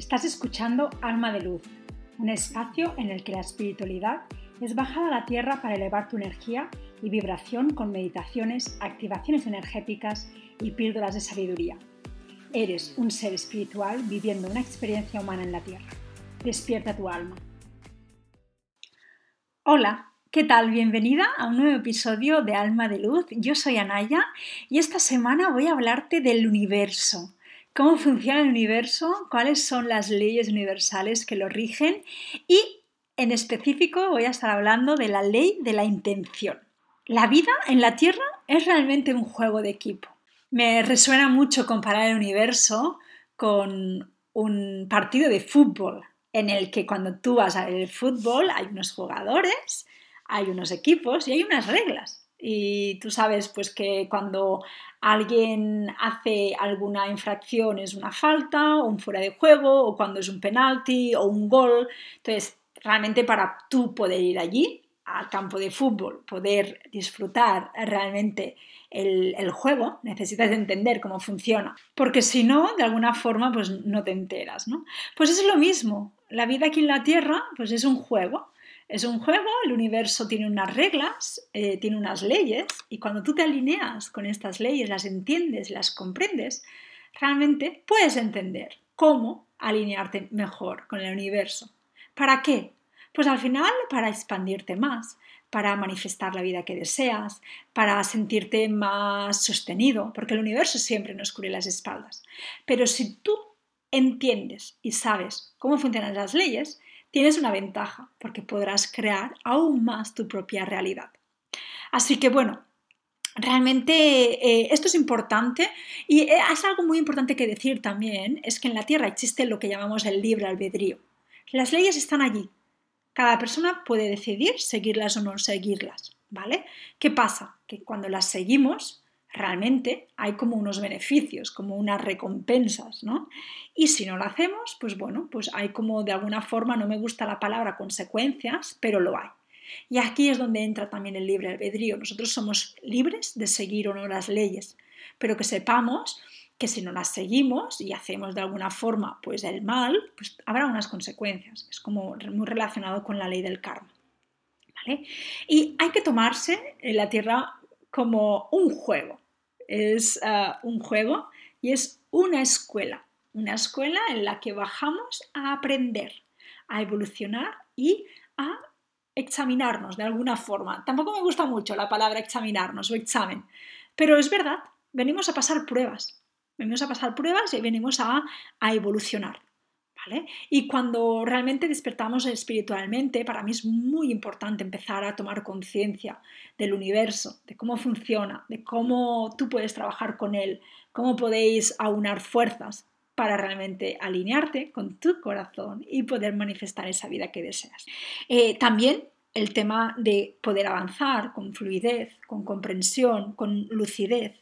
Estás escuchando Alma de Luz, un espacio en el que la espiritualidad es bajada a la tierra para elevar tu energía y vibración con meditaciones, activaciones energéticas y píldoras de sabiduría. Eres un ser espiritual viviendo una experiencia humana en la tierra. Despierta tu alma. Hola, ¿qué tal? Bienvenida a un nuevo episodio de Alma de Luz. Yo soy Anaya y esta semana voy a hablarte del universo cómo funciona el universo, cuáles son las leyes universales que lo rigen y en específico voy a estar hablando de la ley de la intención. La vida en la Tierra es realmente un juego de equipo. Me resuena mucho comparar el universo con un partido de fútbol en el que cuando tú vas a ver el fútbol hay unos jugadores, hay unos equipos y hay unas reglas. Y tú sabes pues que cuando alguien hace alguna infracción es una falta o un fuera de juego o cuando es un penalti o un gol. Entonces, realmente para tú poder ir allí al campo de fútbol, poder disfrutar realmente el, el, juego, necesitas entender cómo funciona, porque si no, de alguna forma, pues no te enteras, ¿no? Pues es lo mismo, la vida aquí en la Tierra, pues es un juego, es un juego, el universo tiene unas reglas, eh, tiene unas leyes, y cuando tú te alineas con estas leyes, las entiendes, las comprendes, realmente puedes entender cómo alinearte mejor con el universo. ¿Para qué? Pues al final para expandirte más, para manifestar la vida que deseas, para sentirte más sostenido, porque el universo siempre nos cubre las espaldas. Pero si tú entiendes y sabes cómo funcionan las leyes, tienes una ventaja porque podrás crear aún más tu propia realidad. Así que bueno, realmente eh, esto es importante y eh, es algo muy importante que decir también, es que en la Tierra existe lo que llamamos el libre albedrío. Las leyes están allí. Cada persona puede decidir seguirlas o no seguirlas, ¿vale? ¿Qué pasa? Que cuando las seguimos, realmente hay como unos beneficios, como unas recompensas, ¿no? Y si no lo hacemos, pues bueno, pues hay como de alguna forma, no me gusta la palabra consecuencias, pero lo hay. Y aquí es donde entra también el libre albedrío. Nosotros somos libres de seguir o no las leyes, pero que sepamos que si no las seguimos y hacemos de alguna forma pues el mal, pues habrá unas consecuencias. Es como muy relacionado con la ley del karma. ¿vale? Y hay que tomarse en la tierra como un juego. Es ah, un juego y es una escuela. Una escuela en la que bajamos a aprender, a evolucionar y a examinarnos de alguna forma. Tampoco me gusta mucho la palabra examinarnos o examen, pero es verdad, venimos a pasar pruebas. Venimos a pasar pruebas y venimos a, a evolucionar. Y cuando realmente despertamos espiritualmente, para mí es muy importante empezar a tomar conciencia del universo, de cómo funciona, de cómo tú puedes trabajar con él, cómo podéis aunar fuerzas para realmente alinearte con tu corazón y poder manifestar esa vida que deseas. Eh, también el tema de poder avanzar con fluidez, con comprensión, con lucidez,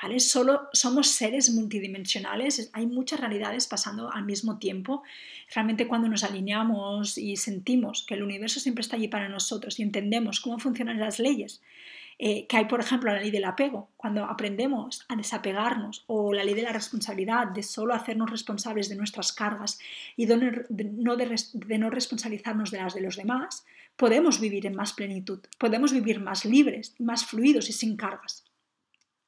¿vale? Somos seres multidimensionales, hay muchas realidades pasando al mismo tiempo. Realmente cuando nos alineamos y sentimos que el universo siempre está allí para nosotros y entendemos cómo funcionan las leyes, eh, que hay por ejemplo la ley del apego, cuando aprendemos a desapegarnos, o la ley de la responsabilidad, de solo hacernos responsables de nuestras cargas y de no responsabilizarnos de las de los demás, podemos vivir en más plenitud, podemos vivir más libres, más fluidos y sin cargas.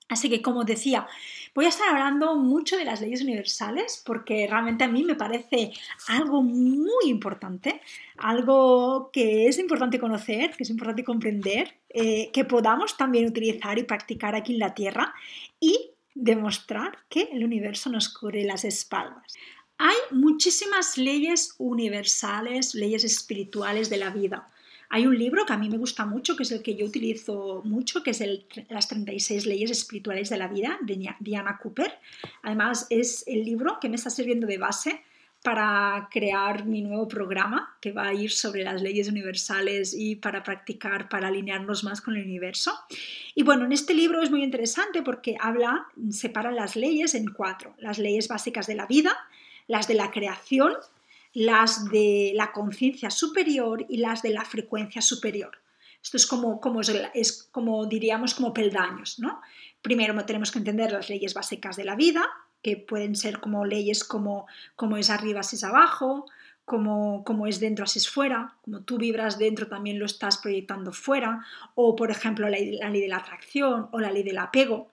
Así que, como decía, voy a estar hablando mucho de las leyes universales porque realmente a mí me parece algo muy importante, algo que es importante conocer, que es importante comprender, eh, que podamos también utilizar y practicar aquí en la Tierra y demostrar que el universo nos cubre las espaldas. Hay muchísimas leyes universales, leyes espirituales de la vida. Hay un libro que a mí me gusta mucho, que es el que yo utilizo mucho, que es el, Las 36 leyes espirituales de la vida, de Diana Cooper. Además, es el libro que me está sirviendo de base para crear mi nuevo programa que va a ir sobre las leyes universales y para practicar, para alinearnos más con el universo. Y bueno, en este libro es muy interesante porque habla, separa las leyes en cuatro. Las leyes básicas de la vida, las de la creación, las de la conciencia superior y las de la frecuencia superior. Esto es como, como, es como diríamos como peldaños. ¿no? Primero tenemos que entender las leyes básicas de la vida, que pueden ser como leyes como, como es arriba, así es abajo, como, como, es dentro, así es fuera, como tú vibras dentro, también lo estás proyectando fuera, o por ejemplo la, la ley de la atracción o la ley del apego.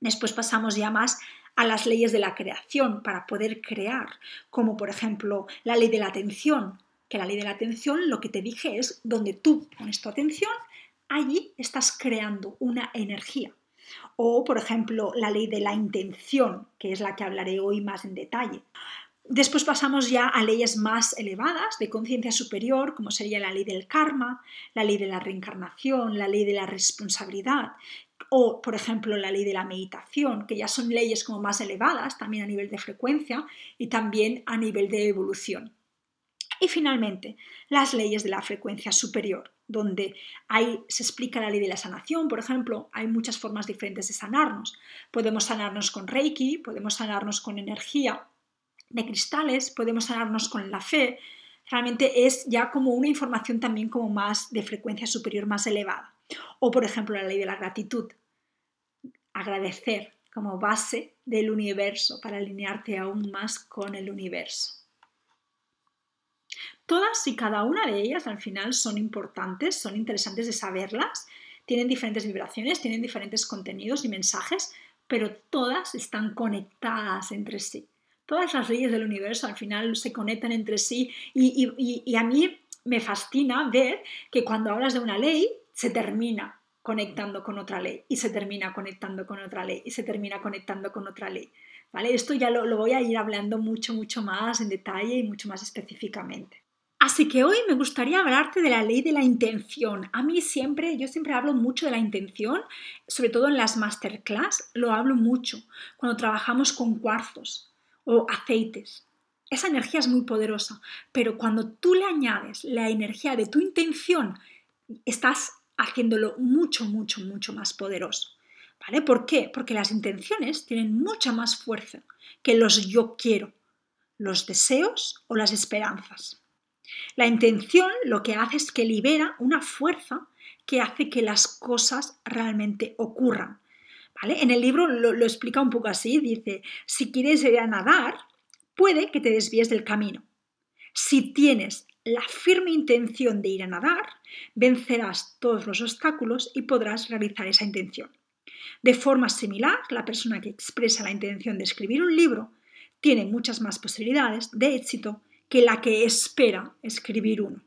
Después pasamos ya más a las leyes de la creación para poder crear, como por ejemplo la ley de la atención, que la ley de la atención lo que te dije es donde tú pones tu atención, allí estás creando una energía. O, por ejemplo, la ley de la intención, que es la que hablaré hoy más en detalle. Después pasamos ya a leyes más elevadas de conciencia superior, como sería la ley del karma, la ley de la reencarnación, la ley de la responsabilidad, o, por ejemplo, la ley de la meditación, que ya son leyes como más elevadas, también a nivel de frecuencia y también a nivel de evolución. Y finalmente, las leyes de la frecuencia superior, donde hay, se explica la ley de la sanación, por ejemplo, hay muchas formas diferentes de sanarnos. Podemos sanarnos con Reiki, podemos sanarnos con energía de cristales, podemos sanarnos con la fe. Realmente es ya como una información también como más de frecuencia superior, más elevada. O, por ejemplo, la ley de la gratitud. Agradecer como base del universo para alinearte aún más con el universo. Todas y cada una de ellas al final son importantes, son interesantes de saberlas, tienen diferentes vibraciones, tienen diferentes contenidos y mensajes, pero todas están conectadas entre sí. Todas las leyes del universo al final se conectan entre sí y, a mí me fascina ver que cuando hablas de una ley se termina conectando con otra ley y se termina conectando con otra ley y se termina conectando con otra ley. ¿Vale? Esto ya lo, lo voy a ir hablando mucho, mucho más en detalle y mucho más específicamente. Así que hoy me gustaría hablarte de la ley de la intención. A mí siempre, yo siempre hablo mucho de la intención, sobre todo en las masterclass, lo hablo mucho cuando trabajamos con cuarzos o aceites. Esa energía es muy poderosa, pero cuando tú le añades la energía de tu intención, estás haciéndolo mucho, mucho, mucho más poderoso. ¿Vale? ¿Por qué? Porque las intenciones tienen mucha más fuerza que los yo quiero, los deseos o las esperanzas. La intención lo que hace es que libera una fuerza que hace que las cosas realmente ocurran. ¿Vale? En el libro lo, lo explica un poco así, dice, si quieres ir a nadar, puede que te desvíes del camino. Si tienes la firme intención de ir a nadar, vencerás todos los obstáculos y podrás realizar esa intención. De forma similar, la persona que expresa la intención de escribir un libro tiene muchas más posibilidades de éxito que la que espera escribir uno.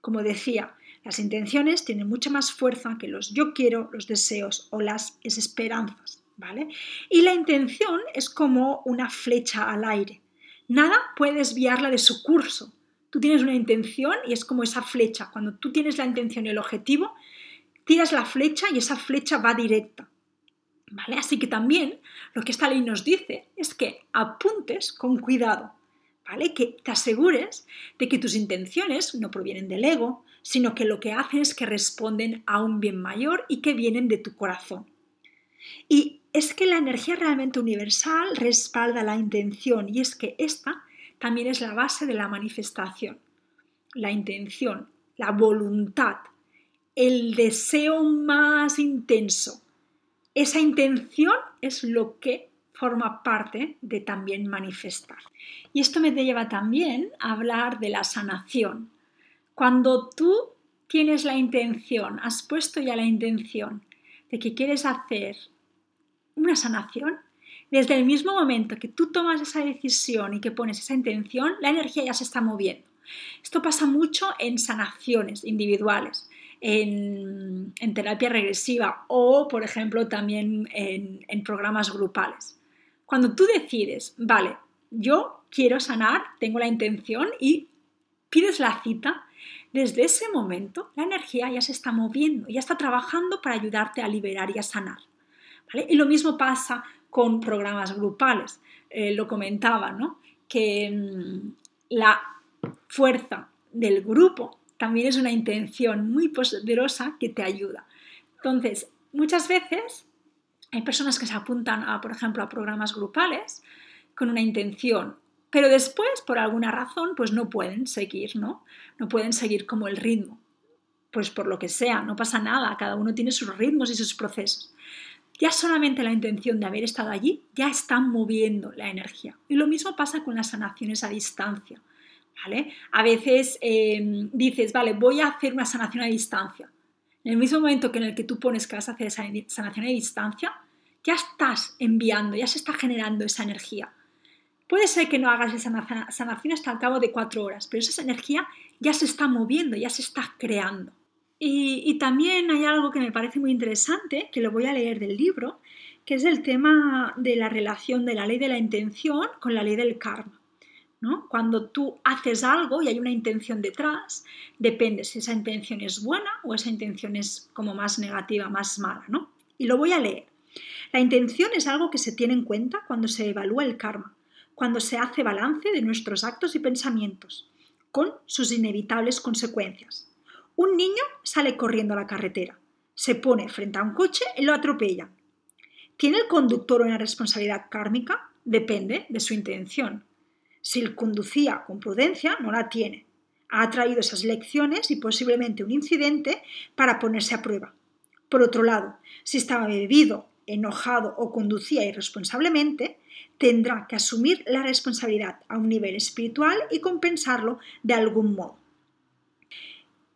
Como decía, las intenciones tienen mucha más fuerza que los yo quiero, los deseos o las esperanzas, ¿vale? Y la intención es como una flecha al aire. Nada puede desviarla de su curso. Tú tienes una intención y es como esa flecha. Cuando tú tienes la intención y el objetivo, tiras la flecha y esa flecha va directa. ¿Vale? Así que también lo que esta ley nos dice es que apuntes con cuidado, ¿vale? Que te asegures de que tus intenciones no provienen del ego, sino que lo que hacen es que responden a un bien mayor y que vienen de tu corazón. Y es que la energía realmente universal respalda la intención y es que esta también es la base de la manifestación. La intención, la voluntad, el deseo más intenso. Esa intención es lo que forma parte de también manifestar. Y esto me lleva también a hablar de la sanación. Cuando tú tienes la intención, has puesto ya la intención de que quieres hacer una sanación, desde el mismo momento que tú tomas esa decisión y que pones esa intención, la energía ya se está moviendo. Esto pasa mucho en sanaciones individuales, en, terapia regresiva o, por ejemplo, también en programas grupales. Cuando tú decides, vale, yo quiero sanar, tengo la intención y pides la cita, desde ese momento la energía ya se está moviendo, ya está trabajando para ayudarte a liberar y a sanar. Y lo mismo pasa con programas grupales. Eh, lo comentaba, ¿no? que mm, la fuerza del grupo también es una intención muy poderosa que te ayuda. Entonces, muchas veces hay personas que se apuntan a, por ejemplo, a programas grupales con una intención, pero después, por alguna razón, pues no pueden seguir, ¿no? No pueden seguir como el ritmo. Pues por lo que sea, no pasa nada, cada uno tiene sus ritmos y sus procesos. Ya solamente la intención de haber estado allí ya está moviendo la energía. Y lo mismo pasa con las sanaciones a distancia. ¿vale? A veces em, dices, vale, voy a hacer una sanación a distancia. En el mismo momento que en el que tú pones que vas a hacer esa sanación a distancia, ya estás enviando, ya se está generando esa energía. Puede ser que no hagas esa sanación hasta el cabo de cuatro horas, pero esa energía ya se está moviendo, ya se está creando. Y, también hay algo que me parece muy interesante, que lo voy a leer del libro, que es el tema de la relación de la ley de la intención con la ley del karma. ¿no? Cuando tú haces algo y hay una intención detrás, depende si esa intención es buena o esa intención es como más negativa, más mala. ¿no? Y lo voy a leer. La intención es algo que se tiene en cuenta cuando se evalúa el karma, cuando se hace balance de nuestros actos y pensamientos, con sus inevitables consecuencias. Un niño sale corriendo a la carretera, se pone frente a un coche y lo atropella. ¿Tiene el conductor una responsabilidad kármica? Depende de su intención. Si conducía con prudencia, no la tiene. Ha traído esas lecciones y posiblemente un incidente para ponerse a prueba. Por otro lado, si estaba bebido, enojado o conducía irresponsablemente, tendrá que asumir la responsabilidad a un nivel espiritual y compensarlo de algún modo.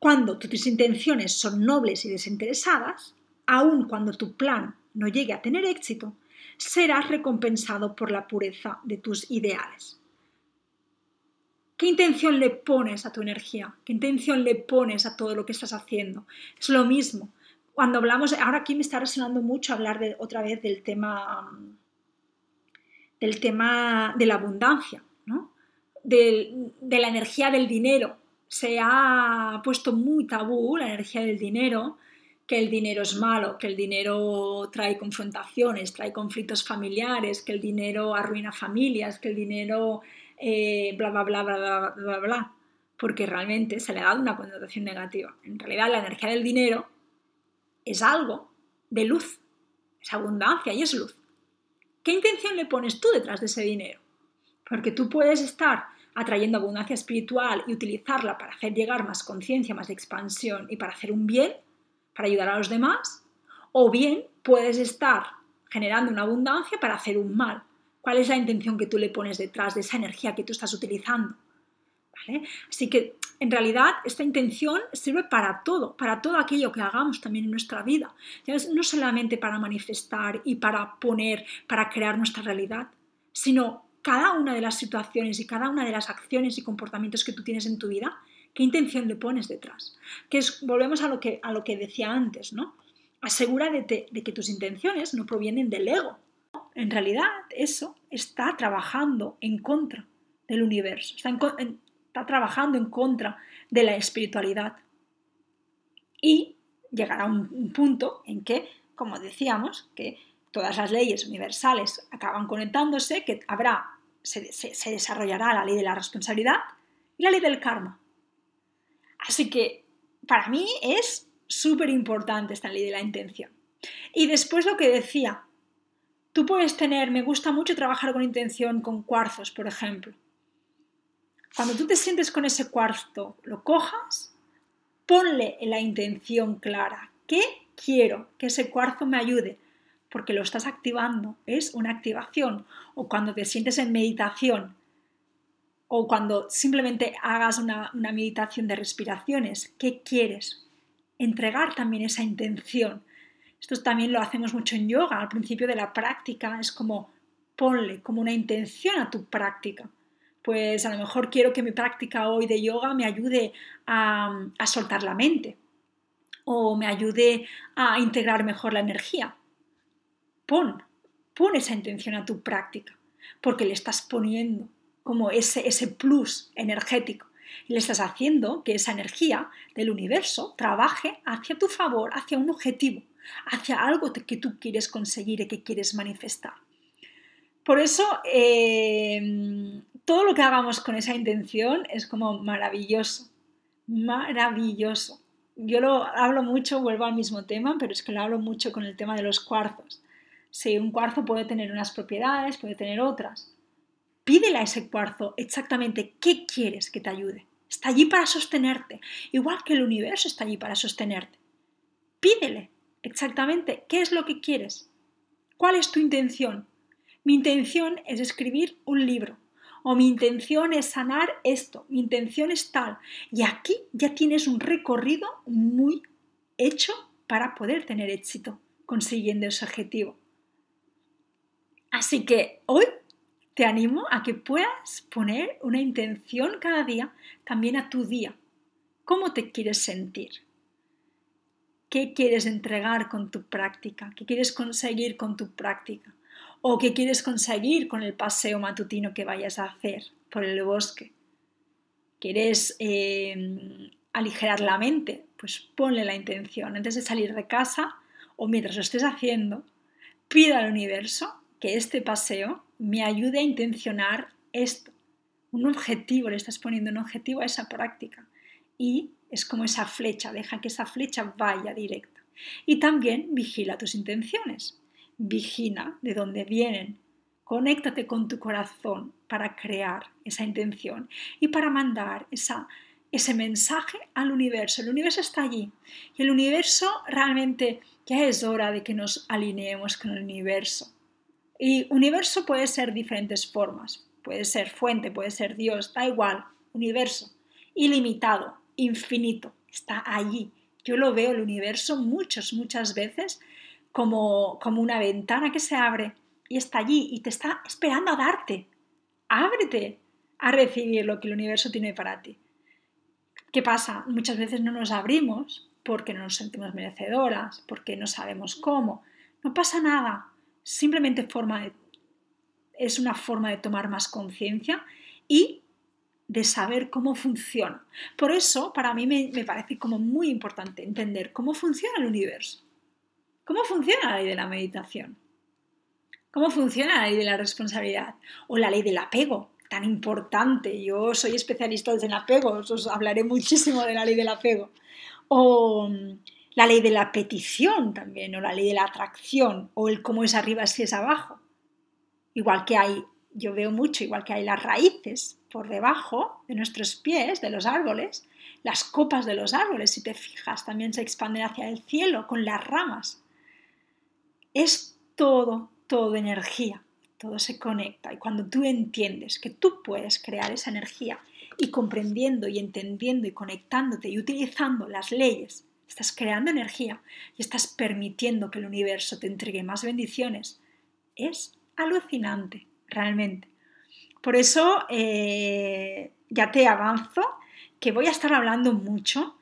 Cuando tus intenciones son nobles y desinteresadas, aun cuando tu plan no llegue a tener éxito, serás recompensado por la pureza de tus ideales. ¿Qué intención le pones a tu energía? ¿Qué intención le pones a todo lo que estás haciendo? Es lo mismo. Cuando hablamos, ahora aquí me está resonando mucho hablar de, otra vez del tema, del tema de la abundancia, ¿no? de la energía del dinero se ha puesto muy tabú la energía del dinero, que el dinero es malo, que el dinero trae confrontaciones, trae conflictos familiares, que el dinero arruina familias, que el dinero eh, bla, bla, bla, bla, bla, bla, bla, porque realmente se le ha dado una connotación negativa. En realidad la energía del dinero es algo de luz, es abundancia y es luz. ¿Qué intención le pones tú detrás de ese dinero? Porque tú puedes estar atrayendo abundancia espiritual y utilizarla para hacer llegar más conciencia, más expansión y para hacer un bien, para ayudar a los demás, o bien puedes estar generando una abundancia para hacer un mal. ¿Cuál es la intención que tú le pones detrás de esa energía que tú estás utilizando? Así que en realidad esta intención sirve para todo, para todo aquello que hagamos también en nuestra vida. No solamente para manifestar y para poner, para crear nuestra realidad, sino cada una de las situaciones y cada una de las acciones y comportamientos que tú tienes en tu vida, qué intención le pones detrás. Que volvemos a lo que, a lo que decía antes, ¿no? Asegúrate de que tus intenciones no provienen del ego. En realidad, eso está trabajando en contra del universo, está, está trabajando en contra de la espiritualidad. Y llegará un punto en que, como decíamos, que todas las leyes universales acaban conectándose, que habrá se, desarrollará la ley de la responsabilidad y la ley del karma. Así que para mí es súper importante esta ley de la intención. Y después lo que decía, tú puedes tener, me gusta mucho trabajar con intención con cuarzos, por ejemplo. Cuando tú te sientes con ese cuarzo, lo cojas, ponle la intención clara. ¿Qué quiero? Que ese cuarzo me ayude porque lo estás activando, es una activación. O cuando te sientes en meditación, o cuando simplemente hagas una, meditación de respiraciones, ¿qué quieres? Entregar también esa intención. Esto también lo hacemos mucho en yoga. Al principio de la práctica es como ponle como una intención a tu práctica. Pues a lo mejor quiero que mi práctica hoy de yoga me ayude a, a soltar la mente o me ayude a integrar mejor la energía pon, pon esa intención a tu práctica, porque le estás poniendo como ese, ese plus energético. Le estás haciendo que esa energía del universo trabaje hacia tu favor, hacia un objetivo, hacia algo que tú quieres conseguir y que quieres manifestar. Por eso, eh, todo lo que hagamos con esa intención es como maravilloso, maravilloso. Yo lo hablo mucho, vuelvo al mismo tema, pero es que lo hablo mucho con el tema de los cuarzos. Si un cuarzo puede tener unas propiedades, puede tener otras. Pídele a ese cuarzo exactamente qué quieres que te ayude. Está allí para sostenerte, igual que el universo está allí para sostenerte. Pídele exactamente qué es lo que quieres ¿Cuál es tu intención? Mi intención es escribir un libro. O mi intención es sanar esto. Mi intención es tal. Y aquí ya tienes un recorrido muy hecho para poder tener éxito consiguiendo ese objetivo. Así que hoy te animo a que puedas poner una intención cada día también a tu día. ¿Cómo te quieres sentir? ¿Qué quieres entregar con tu práctica? ¿Qué quieres conseguir con tu práctica? ¿O qué quieres conseguir con el paseo matutino que vayas a hacer por el bosque? ¿Quieres eh, aligerar la mente? Pues ponle la intención. Antes de salir de casa o mientras lo estés haciendo, pida al universo que este paseo me ayude a intencionar esto. Un objetivo, le estás poniendo un objetivo a esa práctica. Y es como esa flecha, deja que esa flecha vaya directa. Y también vigila tus intenciones. Vigila de dónde vienen. Conéctate con tu corazón para crear esa intención y para mandar esa, ese mensaje al universo. El universo está allí. Y el universo realmente ya es hora de que nos alineemos con el universo y universo puede ser diferentes formas. Puede ser fuente, puede ser Dios, da igual. Universo, ilimitado, infinito, está allí. Yo lo veo el universo muchas, muchas veces como, como una ventana que se abre y está allí y te está esperando a darte. Ábrete a recibir lo que el universo tiene para ti. ¿Qué pasa? Muchas veces no nos abrimos porque no nos sentimos merecedoras, porque no sabemos cómo. No pasa nada simplemente forma es una forma de tomar más conciencia y de saber cómo funciona. Por eso, para mí me, parece como muy importante entender cómo funciona el universo. ¿Cómo funciona la ley de la meditación? ¿Cómo funciona la ley de la responsabilidad? O la ley del apego, tan importante. Yo soy especialista en apego, os hablaré muchísimo de la ley del apego. O la ley de la petición también, o la ley de la atracción, o el cómo es arriba si es abajo. Igual que hay, yo veo mucho, igual que hay las raíces por debajo de nuestros pies, de los árboles, las copas de los árboles, si te fijas, también se expanden hacia el cielo con las ramas. Es todo, todo energía, todo se conecta. Y cuando tú entiendes que tú puedes crear esa energía y comprendiendo y entendiendo y conectándote y utilizando las leyes estás creando energía y estás permitiendo que el universo te entregue más bendiciones. Es alucinante, realmente. Por eso eh, ya te avanzo que voy a estar hablando mucho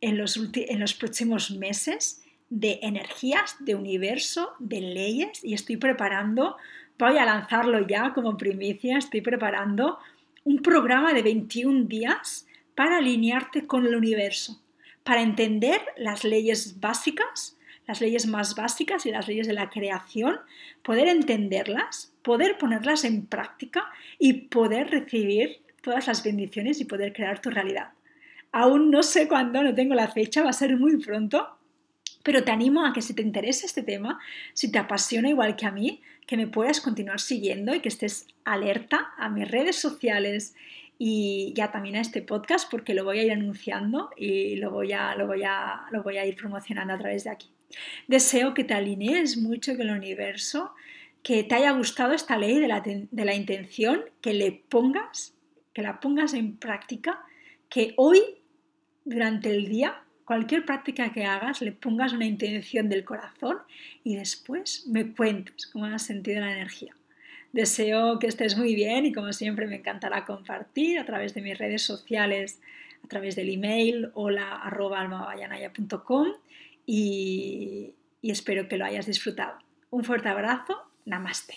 en los, en los próximos meses de energías, de universo, de leyes y estoy preparando, voy a lanzarlo ya como primicia, estoy preparando un programa de 21 días para alinearte con el universo para entender las leyes básicas, las leyes más básicas y las leyes de la creación, poder entenderlas, poder ponerlas en práctica y poder recibir todas las bendiciones y poder crear tu realidad. Aún no sé cuándo, no tengo la fecha, va a ser muy pronto, pero te animo a que si te interesa este tema, si te apasiona igual que a mí, que me puedas continuar siguiendo y que estés alerta a mis redes sociales y ya también a este podcast porque lo voy a ir anunciando y lo voy a, lo voy a, lo voy a ir promocionando a través de aquí. Deseo que te alinees mucho con el universo, que te haya gustado esta ley de la, de la intención, que le pongas, que la pongas en práctica, que hoy, durante el día, cualquier práctica que hagas, le pongas una intención del corazón y después me cuentes cómo has sentido la energía. Deseo que estés muy bien y como siempre me encantará compartir a través de mis redes sociales, a través del email hola y, y espero que lo hayas disfrutado. Un fuerte abrazo, namaste.